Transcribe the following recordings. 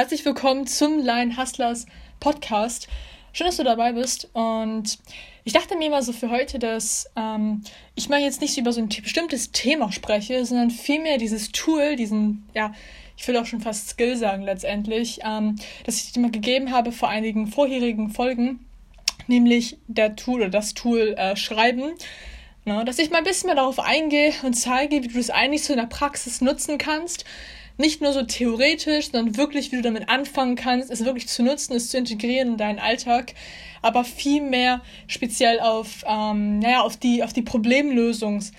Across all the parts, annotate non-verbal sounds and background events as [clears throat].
Herzlich willkommen zum Line Hustlers Podcast. Schön, dass du dabei bist. Und ich dachte mir mal so für heute, dass ähm, ich mal jetzt nicht über so ein bestimmtes Thema spreche, sondern vielmehr dieses Tool, diesen, ja, ich will auch schon fast Skill sagen letztendlich, ähm, das ich dir mal gegeben habe vor einigen vorherigen Folgen, nämlich der Tool oder das Tool äh, Schreiben. Na, dass ich mal ein bisschen mehr darauf eingehe und zeige, wie du das eigentlich so in der Praxis nutzen kannst nicht nur so theoretisch, sondern wirklich, wie du damit anfangen kannst, es wirklich zu nutzen, es zu integrieren in deinen Alltag, aber viel mehr speziell auf, ähm, naja, auf die, auf die Problemlösungs-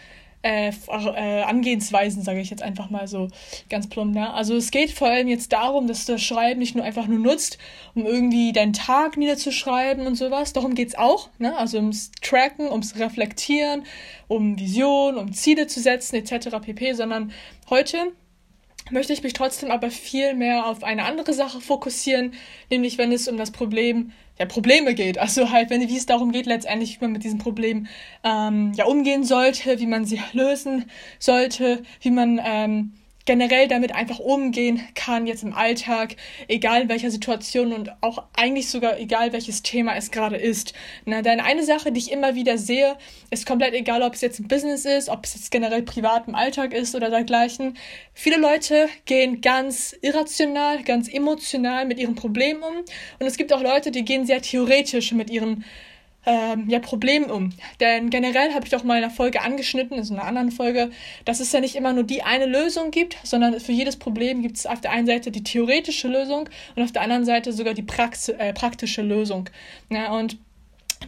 äh, äh, Angehensweisen, sage ich jetzt einfach mal so ganz plump. Ne? Also es geht vor allem jetzt darum, dass du das Schreiben nicht nur einfach nur nutzt, um irgendwie deinen Tag niederzuschreiben und sowas. Darum geht's auch. Ne? Also ums Tracken, ums Reflektieren, um Visionen, um Ziele zu setzen etc. pp. Sondern heute möchte ich mich trotzdem aber viel mehr auf eine andere Sache fokussieren, nämlich wenn es um das Problem der Probleme geht. Also halt, wenn wie es darum geht, letztendlich, wie man mit diesen Problemen ähm, ja umgehen sollte, wie man sie lösen sollte, wie man ähm, generell damit einfach umgehen kann, jetzt im Alltag, egal in welcher Situation und auch eigentlich sogar egal welches Thema es gerade ist. Na, denn eine Sache, die ich immer wieder sehe, ist komplett egal, ob es jetzt ein Business ist, ob es jetzt generell privat im Alltag ist oder dergleichen. Viele Leute gehen ganz irrational, ganz emotional mit ihren Problemen um und es gibt auch Leute, die gehen sehr theoretisch mit ihren ähm, ja, Problemen um. Denn generell habe ich doch mal in einer Folge angeschnitten, in einer anderen Folge, dass es ja nicht immer nur die eine Lösung gibt, sondern für jedes Problem gibt es auf der einen Seite die theoretische Lösung und auf der anderen Seite sogar die Prax äh, praktische Lösung. Ja, und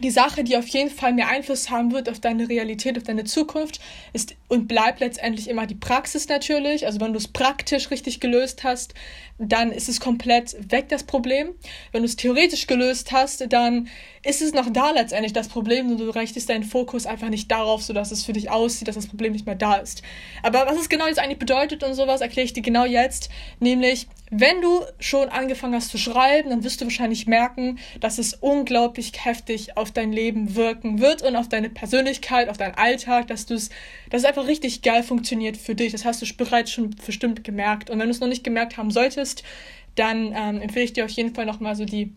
die Sache, die auf jeden Fall mehr Einfluss haben wird auf deine Realität, auf deine Zukunft, ist und bleibt letztendlich immer die Praxis natürlich. Also wenn du es praktisch richtig gelöst hast, dann ist es komplett weg, das Problem. Wenn du es theoretisch gelöst hast, dann ist es noch da letztendlich das Problem und du richtest deinen Fokus einfach nicht darauf, sodass es für dich aussieht, dass das Problem nicht mehr da ist. Aber was es genau jetzt eigentlich bedeutet und sowas, erkläre ich dir genau jetzt. Nämlich, wenn du schon angefangen hast zu schreiben, dann wirst du wahrscheinlich merken, dass es unglaublich heftig auf dein Leben wirken wird und auf deine Persönlichkeit, auf deinen Alltag, dass du es, dass es einfach richtig geil funktioniert für dich. Das hast du bereits schon bestimmt gemerkt. Und wenn du es noch nicht gemerkt haben solltest, dann ähm, empfehle ich dir auf jeden Fall nochmal so die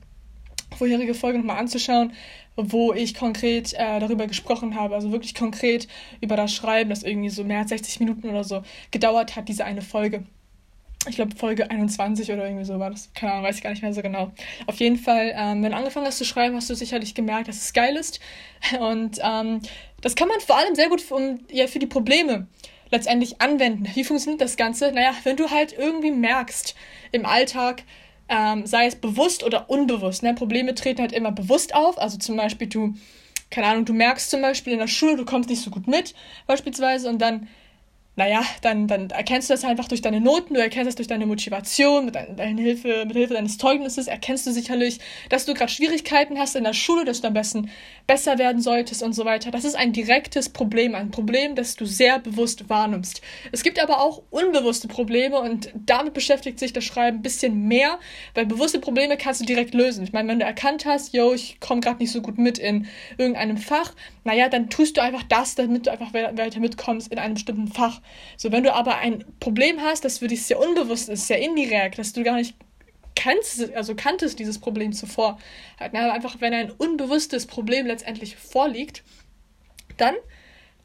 vorherige Folge nochmal anzuschauen, wo ich konkret äh, darüber gesprochen habe, also wirklich konkret über das Schreiben, das irgendwie so mehr als 60 Minuten oder so gedauert hat, diese eine Folge. Ich glaube, Folge 21 oder irgendwie so war das. Keine Ahnung, weiß ich gar nicht mehr so genau. Auf jeden Fall, ähm, wenn du angefangen hast zu schreiben, hast du sicherlich gemerkt, dass es geil ist. [laughs] Und ähm, das kann man vor allem sehr gut für, ja, für die Probleme letztendlich anwenden. Wie funktioniert das Ganze? Naja, wenn du halt irgendwie merkst im Alltag, ähm, sei es bewusst oder unbewusst, ne? Probleme treten halt immer bewusst auf. Also zum Beispiel du, keine Ahnung, du merkst zum Beispiel in der Schule, du kommst nicht so gut mit, beispielsweise, und dann naja, dann, dann erkennst du das einfach durch deine Noten, du erkennst das durch deine Motivation, mit, dein, deine Hilfe, mit Hilfe deines Zeugnisses erkennst du sicherlich, dass du gerade Schwierigkeiten hast in der Schule, dass du am besten besser werden solltest und so weiter. Das ist ein direktes Problem, ein Problem, das du sehr bewusst wahrnimmst. Es gibt aber auch unbewusste Probleme und damit beschäftigt sich das Schreiben ein bisschen mehr, weil bewusste Probleme kannst du direkt lösen. Ich meine, wenn du erkannt hast, yo, ich komme gerade nicht so gut mit in irgendeinem Fach, naja, dann tust du einfach das, damit du einfach weiter mitkommst in einem bestimmten Fach. So, wenn du aber ein Problem hast, das für dich sehr unbewusst ist, sehr indirekt, dass du gar nicht kennst, also kanntest dieses Problem zuvor, halt, na, einfach wenn ein unbewusstes Problem letztendlich vorliegt, dann,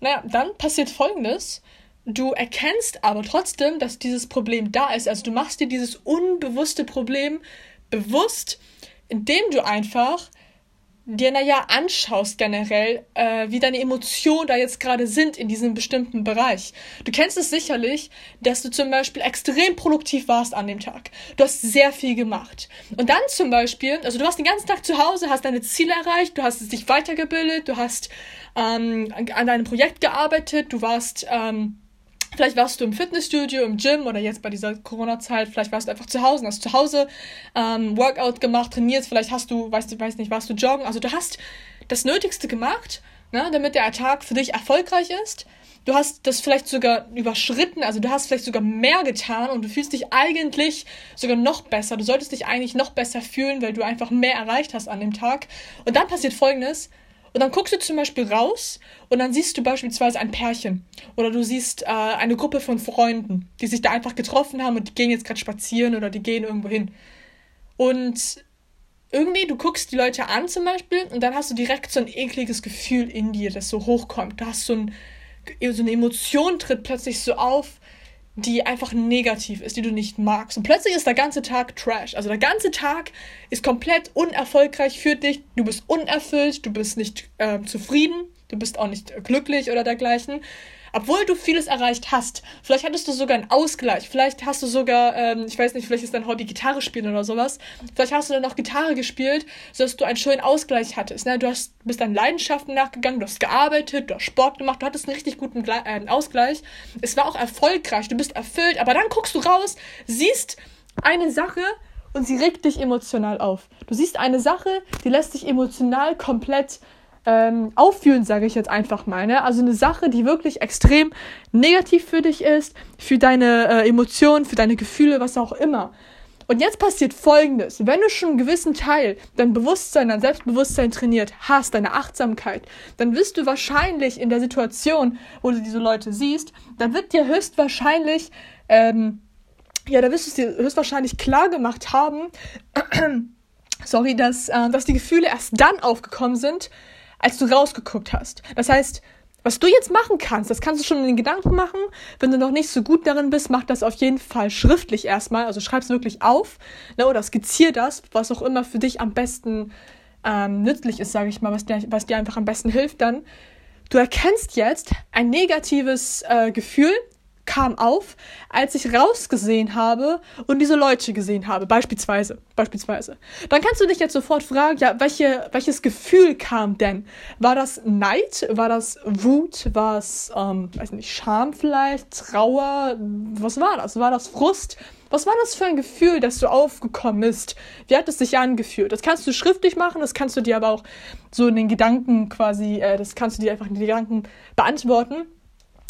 naja, dann passiert folgendes. Du erkennst aber trotzdem, dass dieses Problem da ist. Also du machst dir dieses unbewusste Problem bewusst, indem du einfach dir naja anschaust generell, äh, wie deine Emotionen da jetzt gerade sind in diesem bestimmten Bereich. Du kennst es sicherlich, dass du zum Beispiel extrem produktiv warst an dem Tag. Du hast sehr viel gemacht. Und dann zum Beispiel, also du warst den ganzen Tag zu Hause, hast deine Ziele erreicht, du hast dich weitergebildet, du hast ähm, an deinem Projekt gearbeitet, du warst ähm, Vielleicht warst du im Fitnessstudio, im Gym oder jetzt bei dieser Corona-Zeit, vielleicht warst du einfach zu Hause, hast zu Hause ähm, Workout gemacht, trainiert, vielleicht hast du, weißt du, weiß nicht, warst du joggen. Also du hast das Nötigste gemacht, ne, damit der Tag für dich erfolgreich ist. Du hast das vielleicht sogar überschritten, also du hast vielleicht sogar mehr getan und du fühlst dich eigentlich sogar noch besser. Du solltest dich eigentlich noch besser fühlen, weil du einfach mehr erreicht hast an dem Tag. Und dann passiert Folgendes. Und dann guckst du zum Beispiel raus und dann siehst du beispielsweise ein Pärchen oder du siehst äh, eine Gruppe von Freunden, die sich da einfach getroffen haben und die gehen jetzt gerade spazieren oder die gehen irgendwo hin. Und irgendwie, du guckst die Leute an zum Beispiel und dann hast du direkt so ein ekliges Gefühl in dir, das so hochkommt. Du hast so, ein, so eine Emotion tritt plötzlich so auf, die einfach negativ ist, die du nicht magst. Und plötzlich ist der ganze Tag Trash. Also der ganze Tag ist komplett unerfolgreich für dich. Du bist unerfüllt, du bist nicht äh, zufrieden, du bist auch nicht glücklich oder dergleichen obwohl du vieles erreicht hast. Vielleicht hattest du sogar einen Ausgleich. Vielleicht hast du sogar, ähm, ich weiß nicht, vielleicht ist dein Hobby Gitarre spielen oder sowas. Vielleicht hast du dann noch Gitarre gespielt, sodass du einen schönen Ausgleich hattest. Ne? Du hast, bist deinen Leidenschaften nachgegangen, du hast gearbeitet, du hast Sport gemacht, du hattest einen richtig guten Gle äh, Ausgleich. Es war auch erfolgreich, du bist erfüllt, aber dann guckst du raus, siehst eine Sache, und sie regt dich emotional auf. Du siehst eine Sache, die lässt dich emotional komplett ähm, auffühlen, sage ich jetzt einfach mal. Ne? Also eine Sache, die wirklich extrem negativ für dich ist, für deine äh, Emotionen, für deine Gefühle, was auch immer. Und jetzt passiert Folgendes. Wenn du schon einen gewissen Teil dein Bewusstsein, dein Selbstbewusstsein trainiert hast, deine Achtsamkeit, dann wirst du wahrscheinlich in der Situation, wo du diese Leute siehst, dann wird dir höchstwahrscheinlich, ähm, ja, da wirst du es dir höchstwahrscheinlich klar gemacht haben, [clears throat] sorry, dass, äh, dass die Gefühle erst dann aufgekommen sind, als du rausgeguckt hast. Das heißt, was du jetzt machen kannst, das kannst du schon in den Gedanken machen. Wenn du noch nicht so gut darin bist, mach das auf jeden Fall schriftlich erstmal. Also schreib es wirklich auf ne, oder skizzier das, was auch immer für dich am besten ähm, nützlich ist, sage ich mal, was dir, was dir einfach am besten hilft dann. Du erkennst jetzt ein negatives äh, Gefühl, kam auf, als ich rausgesehen habe und diese Leute gesehen habe, beispielsweise, beispielsweise. Dann kannst du dich jetzt sofort fragen, ja, welche, welches Gefühl kam denn? War das Neid? War das Wut? War es, ähm, weiß nicht, Scham vielleicht? Trauer? Was war das? War das Frust? Was war das für ein Gefühl, das so aufgekommen ist? Wie hat es sich angefühlt? Das kannst du schriftlich machen, das kannst du dir aber auch so in den Gedanken quasi, äh, das kannst du dir einfach in den Gedanken beantworten.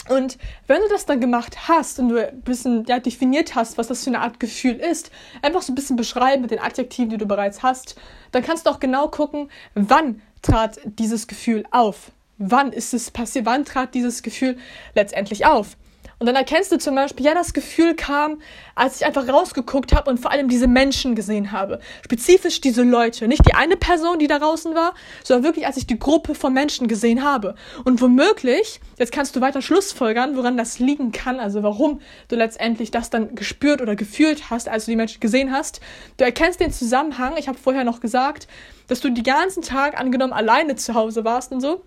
Und wenn du das dann gemacht hast und du ein bisschen ja, definiert hast, was das für eine Art Gefühl ist, einfach so ein bisschen beschreiben mit den Adjektiven, die du bereits hast, dann kannst du auch genau gucken, wann trat dieses Gefühl auf. Wann ist es passiert? Wann trat dieses Gefühl letztendlich auf? Und dann erkennst du zum Beispiel, ja, das Gefühl kam, als ich einfach rausgeguckt habe und vor allem diese Menschen gesehen habe. Spezifisch diese Leute. Nicht die eine Person, die da draußen war, sondern wirklich, als ich die Gruppe von Menschen gesehen habe. Und womöglich, jetzt kannst du weiter Schlussfolgern, woran das liegen kann, also warum du letztendlich das dann gespürt oder gefühlt hast, als du die Menschen gesehen hast. Du erkennst den Zusammenhang, ich habe vorher noch gesagt, dass du die ganzen Tag angenommen alleine zu Hause warst und so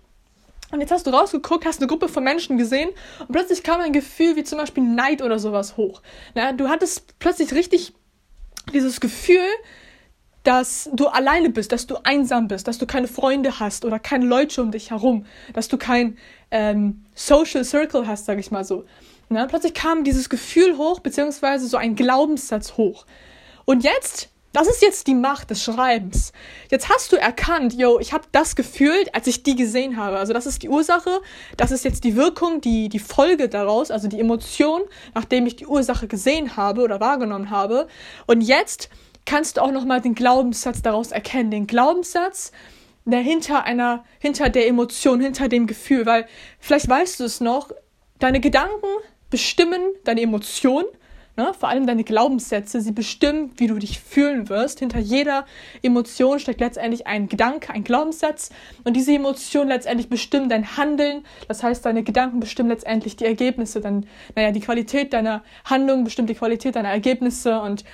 und jetzt hast du rausgeguckt, hast eine Gruppe von Menschen gesehen und plötzlich kam ein Gefühl wie zum Beispiel Neid oder sowas hoch. Na, du hattest plötzlich richtig dieses Gefühl, dass du alleine bist, dass du einsam bist, dass du keine Freunde hast oder keine Leute um dich herum, dass du kein ähm, Social Circle hast, sag ich mal so. Na, plötzlich kam dieses Gefühl hoch, beziehungsweise so ein Glaubenssatz hoch. Und jetzt das ist jetzt die Macht des Schreibens. Jetzt hast du erkannt, yo, ich habe das gefühlt, als ich die gesehen habe. Also das ist die Ursache, das ist jetzt die Wirkung, die, die Folge daraus, also die Emotion, nachdem ich die Ursache gesehen habe oder wahrgenommen habe. Und jetzt kannst du auch nochmal den Glaubenssatz daraus erkennen. Den Glaubenssatz, der hinter einer, hinter der Emotion, hinter dem Gefühl, weil vielleicht weißt du es noch, deine Gedanken bestimmen deine Emotion Ne? Vor allem deine Glaubenssätze, sie bestimmen, wie du dich fühlen wirst. Hinter jeder Emotion steckt letztendlich ein Gedanke, ein Glaubenssatz. Und diese Emotion letztendlich bestimmt dein Handeln. Das heißt, deine Gedanken bestimmen letztendlich die Ergebnisse. Dann, naja, die Qualität deiner Handlung bestimmt die Qualität deiner Ergebnisse und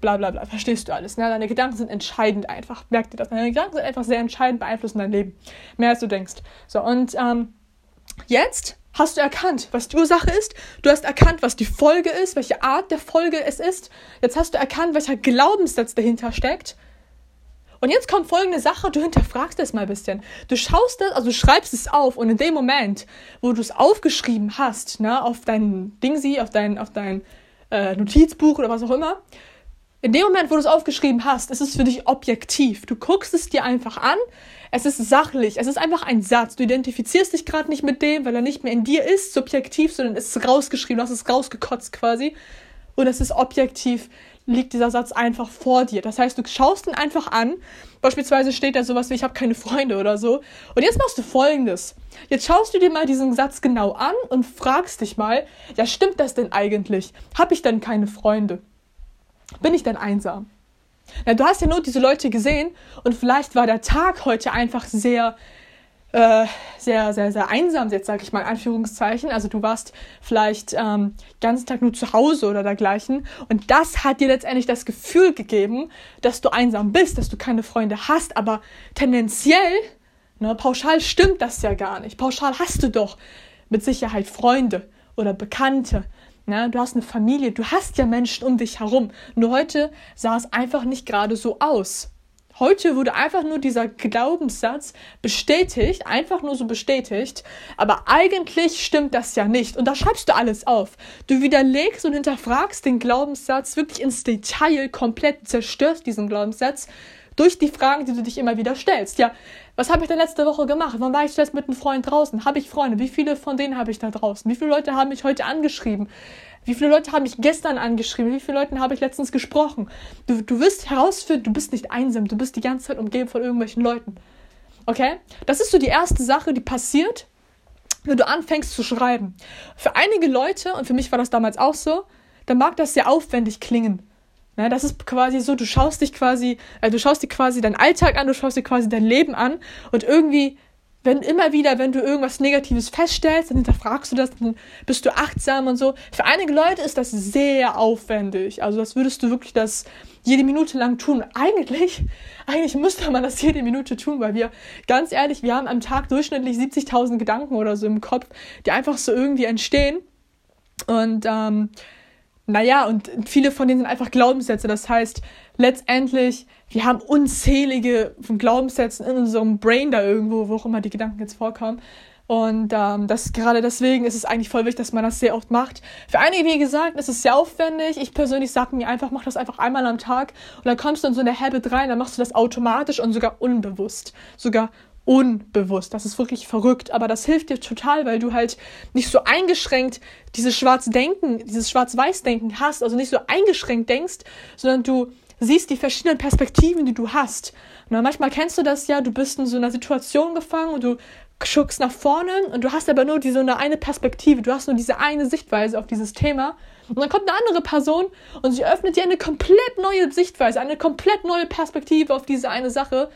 bla bla bla. Verstehst du alles? Ne? Deine Gedanken sind entscheidend einfach. Merk dir das. Deine Gedanken sind einfach sehr entscheidend, beeinflussen dein Leben. Mehr als du denkst. So, und ähm, jetzt hast du erkannt, was die Ursache ist. Du hast erkannt, was die Folge ist, welche Art der Folge es ist. Jetzt hast du erkannt, welcher Glaubenssatz dahinter steckt. Und jetzt kommt folgende Sache, du hinterfragst es mal ein bisschen. Du schaust das, also du schreibst es auf und in dem Moment, wo du es aufgeschrieben hast, ne, auf dein Dingsi, auf dein, auf dein äh, Notizbuch oder was auch immer, in dem Moment, wo du es aufgeschrieben hast, ist es für dich objektiv. Du guckst es dir einfach an, es ist sachlich, es ist einfach ein Satz. Du identifizierst dich gerade nicht mit dem, weil er nicht mehr in dir ist, subjektiv, sondern es ist rausgeschrieben, du hast es rausgekotzt quasi. Und es ist objektiv, liegt dieser Satz einfach vor dir. Das heißt, du schaust ihn einfach an. Beispielsweise steht da sowas wie, ich habe keine Freunde oder so. Und jetzt machst du folgendes. Jetzt schaust du dir mal diesen Satz genau an und fragst dich mal, ja, stimmt das denn eigentlich? Habe ich denn keine Freunde? Bin ich denn einsam? Ja, du hast ja nur diese Leute gesehen und vielleicht war der Tag heute einfach sehr, äh, sehr, sehr, sehr einsam, jetzt sage ich mal in Anführungszeichen. Also du warst vielleicht ähm, ganzen Tag nur zu Hause oder dergleichen. Und das hat dir letztendlich das Gefühl gegeben, dass du einsam bist, dass du keine Freunde hast. Aber tendenziell, ne, pauschal stimmt das ja gar nicht. Pauschal hast du doch mit Sicherheit Freunde oder Bekannte. Ne? Du hast eine Familie, du hast ja Menschen um dich herum. Nur heute sah es einfach nicht gerade so aus. Heute wurde einfach nur dieser Glaubenssatz bestätigt, einfach nur so bestätigt, aber eigentlich stimmt das ja nicht. Und da schreibst du alles auf. Du widerlegst und hinterfragst den Glaubenssatz wirklich ins Detail, komplett zerstörst diesen Glaubenssatz durch die Fragen, die du dich immer wieder stellst. Ja, was habe ich denn letzte Woche gemacht? Wann war ich jetzt mit einem Freund draußen? Habe ich Freunde? Wie viele von denen habe ich da draußen? Wie viele Leute haben mich heute angeschrieben? Wie viele Leute haben mich gestern angeschrieben? Wie viele Leuten habe ich letztens gesprochen? Du, du wirst herausfinden, du bist nicht einsam, du bist die ganze Zeit umgeben von irgendwelchen Leuten. Okay? Das ist so die erste Sache, die passiert, wenn du anfängst zu schreiben. Für einige Leute, und für mich war das damals auch so, dann mag das sehr aufwendig klingen. Ne, das ist quasi so, du schaust dich quasi, äh, du schaust dir quasi deinen Alltag an, du schaust dir quasi dein Leben an und irgendwie, wenn immer wieder, wenn du irgendwas Negatives feststellst, dann hinterfragst du das, dann bist du achtsam und so. Für einige Leute ist das sehr aufwendig. Also das würdest du wirklich das jede Minute lang tun. Eigentlich, eigentlich müsste man das jede Minute tun, weil wir, ganz ehrlich, wir haben am Tag durchschnittlich 70.000 Gedanken oder so im Kopf, die einfach so irgendwie entstehen. Und ähm, naja, und viele von denen sind einfach Glaubenssätze. Das heißt, letztendlich, wir haben unzählige von Glaubenssätzen in unserem Brain da irgendwo, wo auch immer die Gedanken jetzt vorkommen. Und ähm, das gerade deswegen ist es eigentlich voll wichtig, dass man das sehr oft macht. Für einige, wie gesagt, ist es sehr aufwendig. Ich persönlich sage mir einfach, mach das einfach einmal am Tag und dann kommst du in so eine Habit rein, dann machst du das automatisch und sogar unbewusst. Sogar unbewusst. Das ist wirklich verrückt, aber das hilft dir total, weil du halt nicht so eingeschränkt dieses Schwarz-Denken, dieses Schwarz-Weiß-Denken hast, also nicht so eingeschränkt denkst, sondern du siehst die verschiedenen Perspektiven, die du hast. Und manchmal kennst du das ja, du bist in so einer Situation gefangen und du schuckst nach vorne und du hast aber nur diese eine, eine Perspektive, du hast nur diese eine Sichtweise auf dieses Thema. Und dann kommt eine andere Person und sie öffnet dir eine komplett neue Sichtweise, eine komplett neue Perspektive auf diese eine Sache.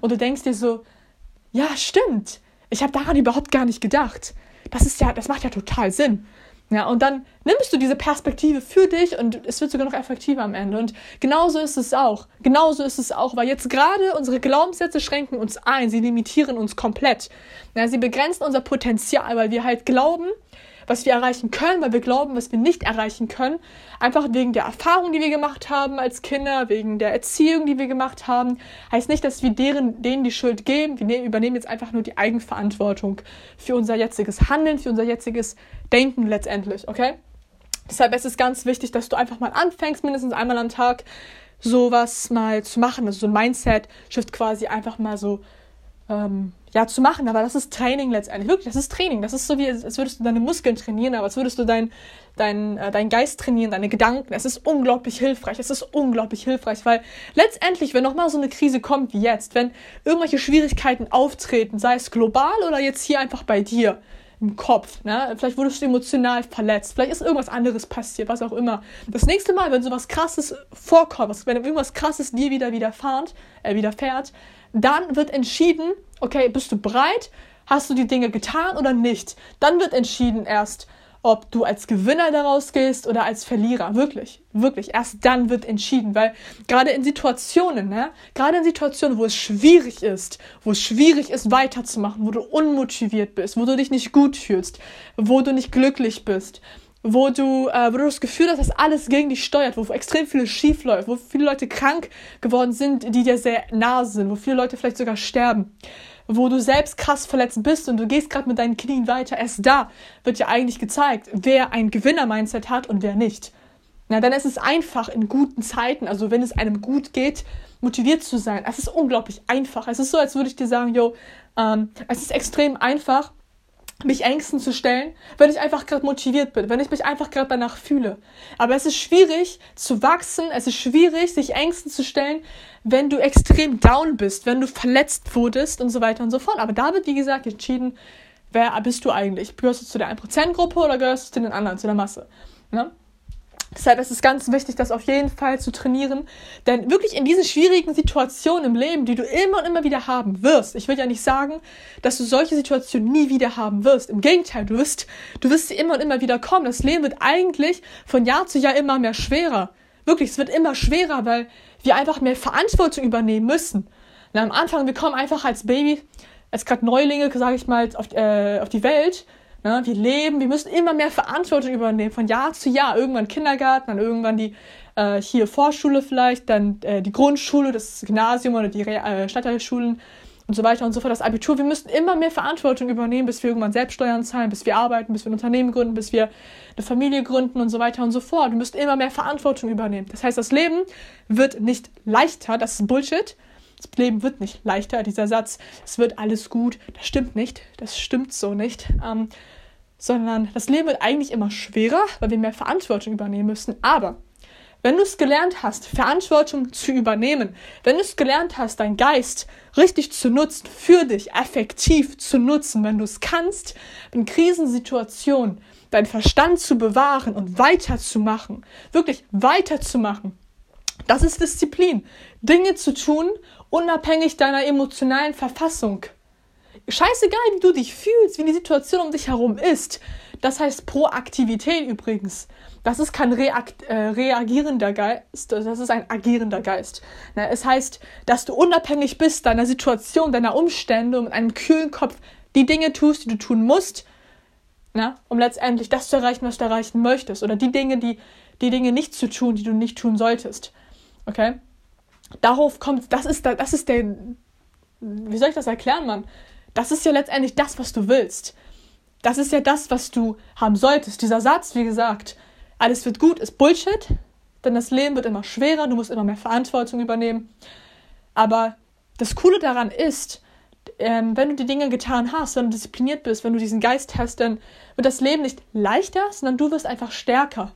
Und du denkst dir so, ja, stimmt. Ich habe daran überhaupt gar nicht gedacht. Das ist ja, das macht ja total Sinn. Ja, und dann nimmst du diese Perspektive für dich und es wird sogar noch effektiver am Ende. Und genauso ist es auch. Genauso ist es auch, weil jetzt gerade unsere Glaubenssätze schränken uns ein, sie limitieren uns komplett. Ja, sie begrenzen unser Potenzial, weil wir halt glauben, was wir erreichen können, weil wir glauben, was wir nicht erreichen können. Einfach wegen der Erfahrung, die wir gemacht haben als Kinder, wegen der Erziehung, die wir gemacht haben. Heißt nicht, dass wir deren, denen die Schuld geben. Wir ne-, übernehmen jetzt einfach nur die Eigenverantwortung für unser jetziges Handeln, für unser jetziges Denken letztendlich, okay? Deshalb ist es ganz wichtig, dass du einfach mal anfängst, mindestens einmal am Tag sowas mal zu machen. Also so ein Mindset-Shift quasi einfach mal so ähm, ja, zu machen. Aber das ist Training letztendlich. Wirklich, das ist Training. Das ist so wie, als würdest du deine Muskeln trainieren, aber als würdest du deinen dein, äh, dein Geist trainieren, deine Gedanken. Es ist unglaublich hilfreich. Es ist unglaublich hilfreich, weil letztendlich, wenn nochmal so eine Krise kommt wie jetzt, wenn irgendwelche Schwierigkeiten auftreten, sei es global oder jetzt hier einfach bei dir, im Kopf, ne? Vielleicht wurdest du emotional verletzt, vielleicht ist irgendwas anderes passiert, was auch immer. Das nächste Mal, wenn sowas krasses vorkommt, wenn irgendwas krasses dir wieder widerfahrt, äh, widerfährt, dann wird entschieden, okay, bist du bereit? Hast du die Dinge getan oder nicht? Dann wird entschieden erst, ob du als Gewinner daraus gehst oder als Verlierer. Wirklich, wirklich. Erst dann wird entschieden, weil gerade in Situationen, ne, gerade in Situationen, wo es schwierig ist, wo es schwierig ist, weiterzumachen, wo du unmotiviert bist, wo du dich nicht gut fühlst, wo du nicht glücklich bist, wo du, äh, wo du das Gefühl hast, dass alles gegen dich steuert, wo extrem viel schief läuft, wo viele Leute krank geworden sind, die dir sehr nahe sind, wo viele Leute vielleicht sogar sterben, wo du selbst krass verletzt bist und du gehst gerade mit deinen Knien weiter. Erst da wird ja eigentlich gezeigt, wer ein Gewinner-Mindset hat und wer nicht. Na, dann ist es einfach in guten Zeiten, also wenn es einem gut geht, motiviert zu sein. Es ist unglaublich einfach. Es ist so, als würde ich dir sagen, yo, ähm, es ist extrem einfach, mich Ängsten zu stellen, wenn ich einfach gerade motiviert bin, wenn ich mich einfach gerade danach fühle. Aber es ist schwierig zu wachsen, es ist schwierig, sich Ängsten zu stellen, wenn du extrem down bist, wenn du verletzt wurdest und so weiter und so fort. Aber da wird, wie gesagt, entschieden, wer bist du eigentlich? Gehörst du zu der 1%-Gruppe oder gehörst du zu den anderen, zu der Masse? Ne? Deshalb ist es ganz wichtig, das auf jeden Fall zu trainieren. Denn wirklich in diesen schwierigen Situationen im Leben, die du immer und immer wieder haben wirst, ich will ja nicht sagen, dass du solche Situationen nie wieder haben wirst. Im Gegenteil, du wirst, du wirst sie immer und immer wieder kommen. Das Leben wird eigentlich von Jahr zu Jahr immer mehr schwerer. Wirklich, es wird immer schwerer, weil wir einfach mehr Verantwortung übernehmen müssen. Und am Anfang, wir kommen einfach als Baby, als gerade Neulinge, sage ich mal, auf, äh, auf die Welt Ne? Wir leben, wir müssen immer mehr Verantwortung übernehmen, von Jahr zu Jahr. Irgendwann Kindergarten, dann irgendwann die äh, hier Vorschule vielleicht, dann äh, die Grundschule, das Gymnasium oder die äh, Stadtteilschulen und so weiter und so fort, das Abitur. Wir müssen immer mehr Verantwortung übernehmen, bis wir irgendwann Selbststeuern zahlen, bis wir arbeiten, bis wir ein Unternehmen gründen, bis wir eine Familie gründen und so weiter und so fort. Wir müssen immer mehr Verantwortung übernehmen. Das heißt, das Leben wird nicht leichter, das ist Bullshit. Das Leben wird nicht leichter, dieser Satz, es wird alles gut, das stimmt nicht, das stimmt so nicht. Ähm, sondern das Leben wird eigentlich immer schwerer, weil wir mehr Verantwortung übernehmen müssen. Aber wenn du es gelernt hast, Verantwortung zu übernehmen, wenn du es gelernt hast, deinen Geist richtig zu nutzen, für dich effektiv zu nutzen, wenn du es kannst, in Krisensituationen deinen Verstand zu bewahren und weiterzumachen, wirklich weiterzumachen, das ist Disziplin. Dinge zu tun, unabhängig deiner emotionalen Verfassung scheißegal, wie du dich fühlst, wie die Situation um dich herum ist. Das heißt Proaktivität übrigens. Das ist kein reakt, äh, reagierender Geist, das ist ein agierender Geist. Na, es heißt, dass du unabhängig bist deiner Situation, deiner Umstände und mit einem kühlen Kopf die Dinge tust, die du tun musst, na, um letztendlich das zu erreichen, was du erreichen möchtest. Oder die Dinge, die, die Dinge nicht zu tun, die du nicht tun solltest. Okay? Darauf kommt, das ist, das ist der, wie soll ich das erklären, Mann? Das ist ja letztendlich das, was du willst. Das ist ja das, was du haben solltest. Dieser Satz, wie gesagt, alles wird gut, ist Bullshit, denn das Leben wird immer schwerer, du musst immer mehr Verantwortung übernehmen. Aber das Coole daran ist, ähm, wenn du die Dinge getan hast, wenn du diszipliniert bist, wenn du diesen Geist hast, dann wird das Leben nicht leichter, sondern du wirst einfach stärker.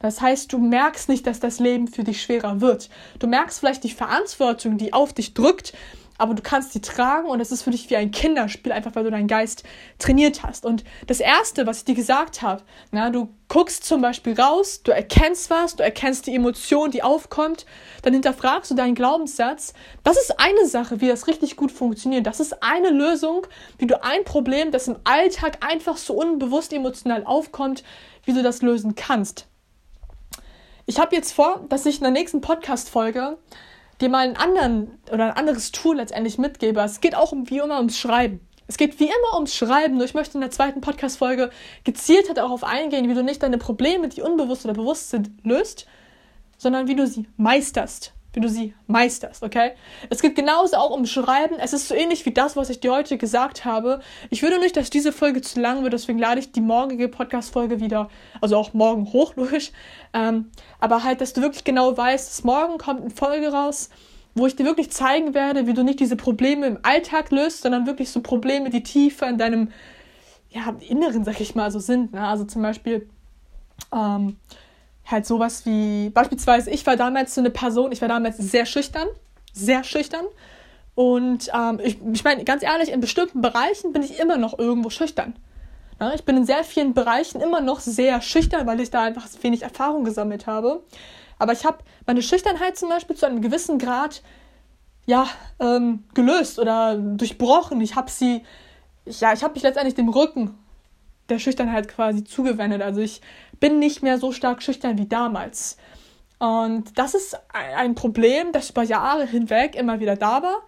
Das heißt, du merkst nicht, dass das Leben für dich schwerer wird. Du merkst vielleicht die Verantwortung, die auf dich drückt, aber du kannst die tragen und es ist für dich wie ein Kinderspiel, einfach weil du deinen Geist trainiert hast. Und das Erste, was ich dir gesagt habe, na, du guckst zum Beispiel raus, du erkennst was, du erkennst die Emotion, die aufkommt, dann hinterfragst du deinen Glaubenssatz. Das ist eine Sache, wie das richtig gut funktioniert. Das ist eine Lösung, wie du ein Problem, das im Alltag einfach so unbewusst emotional aufkommt, wie du das lösen kannst. Ich habe jetzt vor, dass ich in der nächsten Podcast-Folge dir mal einen anderen oder ein anderes Tool letztendlich mitgebe. Es geht auch um, wie immer ums Schreiben. Es geht wie immer ums Schreiben, nur ich möchte in der zweiten Podcast-Folge gezielt darauf eingehen, wie du nicht deine Probleme, die unbewusst oder bewusst sind, löst, sondern wie du sie meisterst. Wie du sie meisterst, okay? Es geht genauso auch um Schreiben. Es ist so ähnlich wie das, was ich dir heute gesagt habe. Ich würde nicht, dass diese Folge zu lang wird, deswegen lade ich die morgige Podcast-Folge wieder, also auch morgen hoch, [laughs] logisch. Ähm, aber halt, dass du wirklich genau weißt, dass morgen kommt eine Folge raus, wo ich dir wirklich zeigen werde, wie du nicht diese Probleme im Alltag löst, sondern wirklich so Probleme, die tiefer in deinem ja, Inneren, sag ich mal, so sind. Ne? Also zum Beispiel ähm, halt sowas wie, beispielsweise, ich war damals so eine Person, ich war damals sehr schüchtern, sehr schüchtern. Und ähm, ich, ich meine, ganz ehrlich, in bestimmten Bereichen bin ich immer noch irgendwo schüchtern. Ja, ich bin in sehr vielen Bereichen immer noch sehr schüchtern, weil ich da einfach wenig Erfahrung gesammelt habe. Aber ich habe meine Schüchternheit zum Beispiel zu einem gewissen Grad ja, ähm, gelöst oder durchbrochen. Ich habe sie, ja, ich habe mich letztendlich dem Rücken der Schüchternheit quasi zugewendet. Also ich bin nicht mehr so stark schüchtern wie damals. Und das ist ein Problem, das über Jahre hinweg immer wieder da war.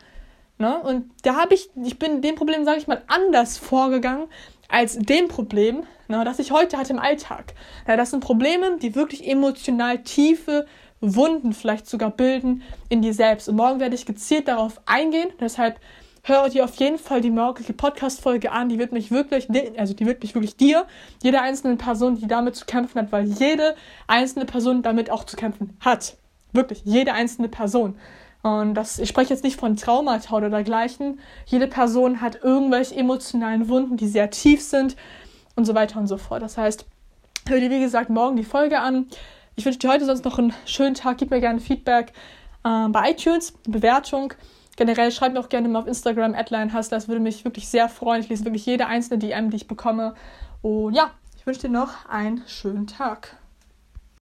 Ne? Und da habe ich, ich bin dem Problem, sage ich mal, anders vorgegangen als dem Problem, ne, das ich heute hatte im Alltag. Ja, das sind Probleme, die wirklich emotional tiefe Wunden vielleicht sogar bilden in dir selbst. Und morgen werde ich gezielt darauf eingehen. Deshalb hör dir auf jeden Fall die morgige Podcast-Folge an. Die wird mich wirklich, also die wird mich wirklich dir, jeder einzelnen Person, die damit zu kämpfen hat, weil jede einzelne Person damit auch zu kämpfen hat. Wirklich, jede einzelne Person. Und das, ich spreche jetzt nicht von Traumata oder dergleichen. Jede Person hat irgendwelche emotionalen Wunden, die sehr tief sind und so weiter und so fort. Das heißt, hör dir wie gesagt morgen die Folge an. Ich wünsche dir heute sonst noch einen schönen Tag. Gib mir gerne Feedback äh, bei iTunes, Bewertung. Generell schreib mir auch gerne mal auf Instagram, Adline Hustler. Das würde mich wirklich sehr freuen. Ich lese wirklich jede einzelne DM, die ich bekomme. Und ja, ich wünsche dir noch einen schönen Tag.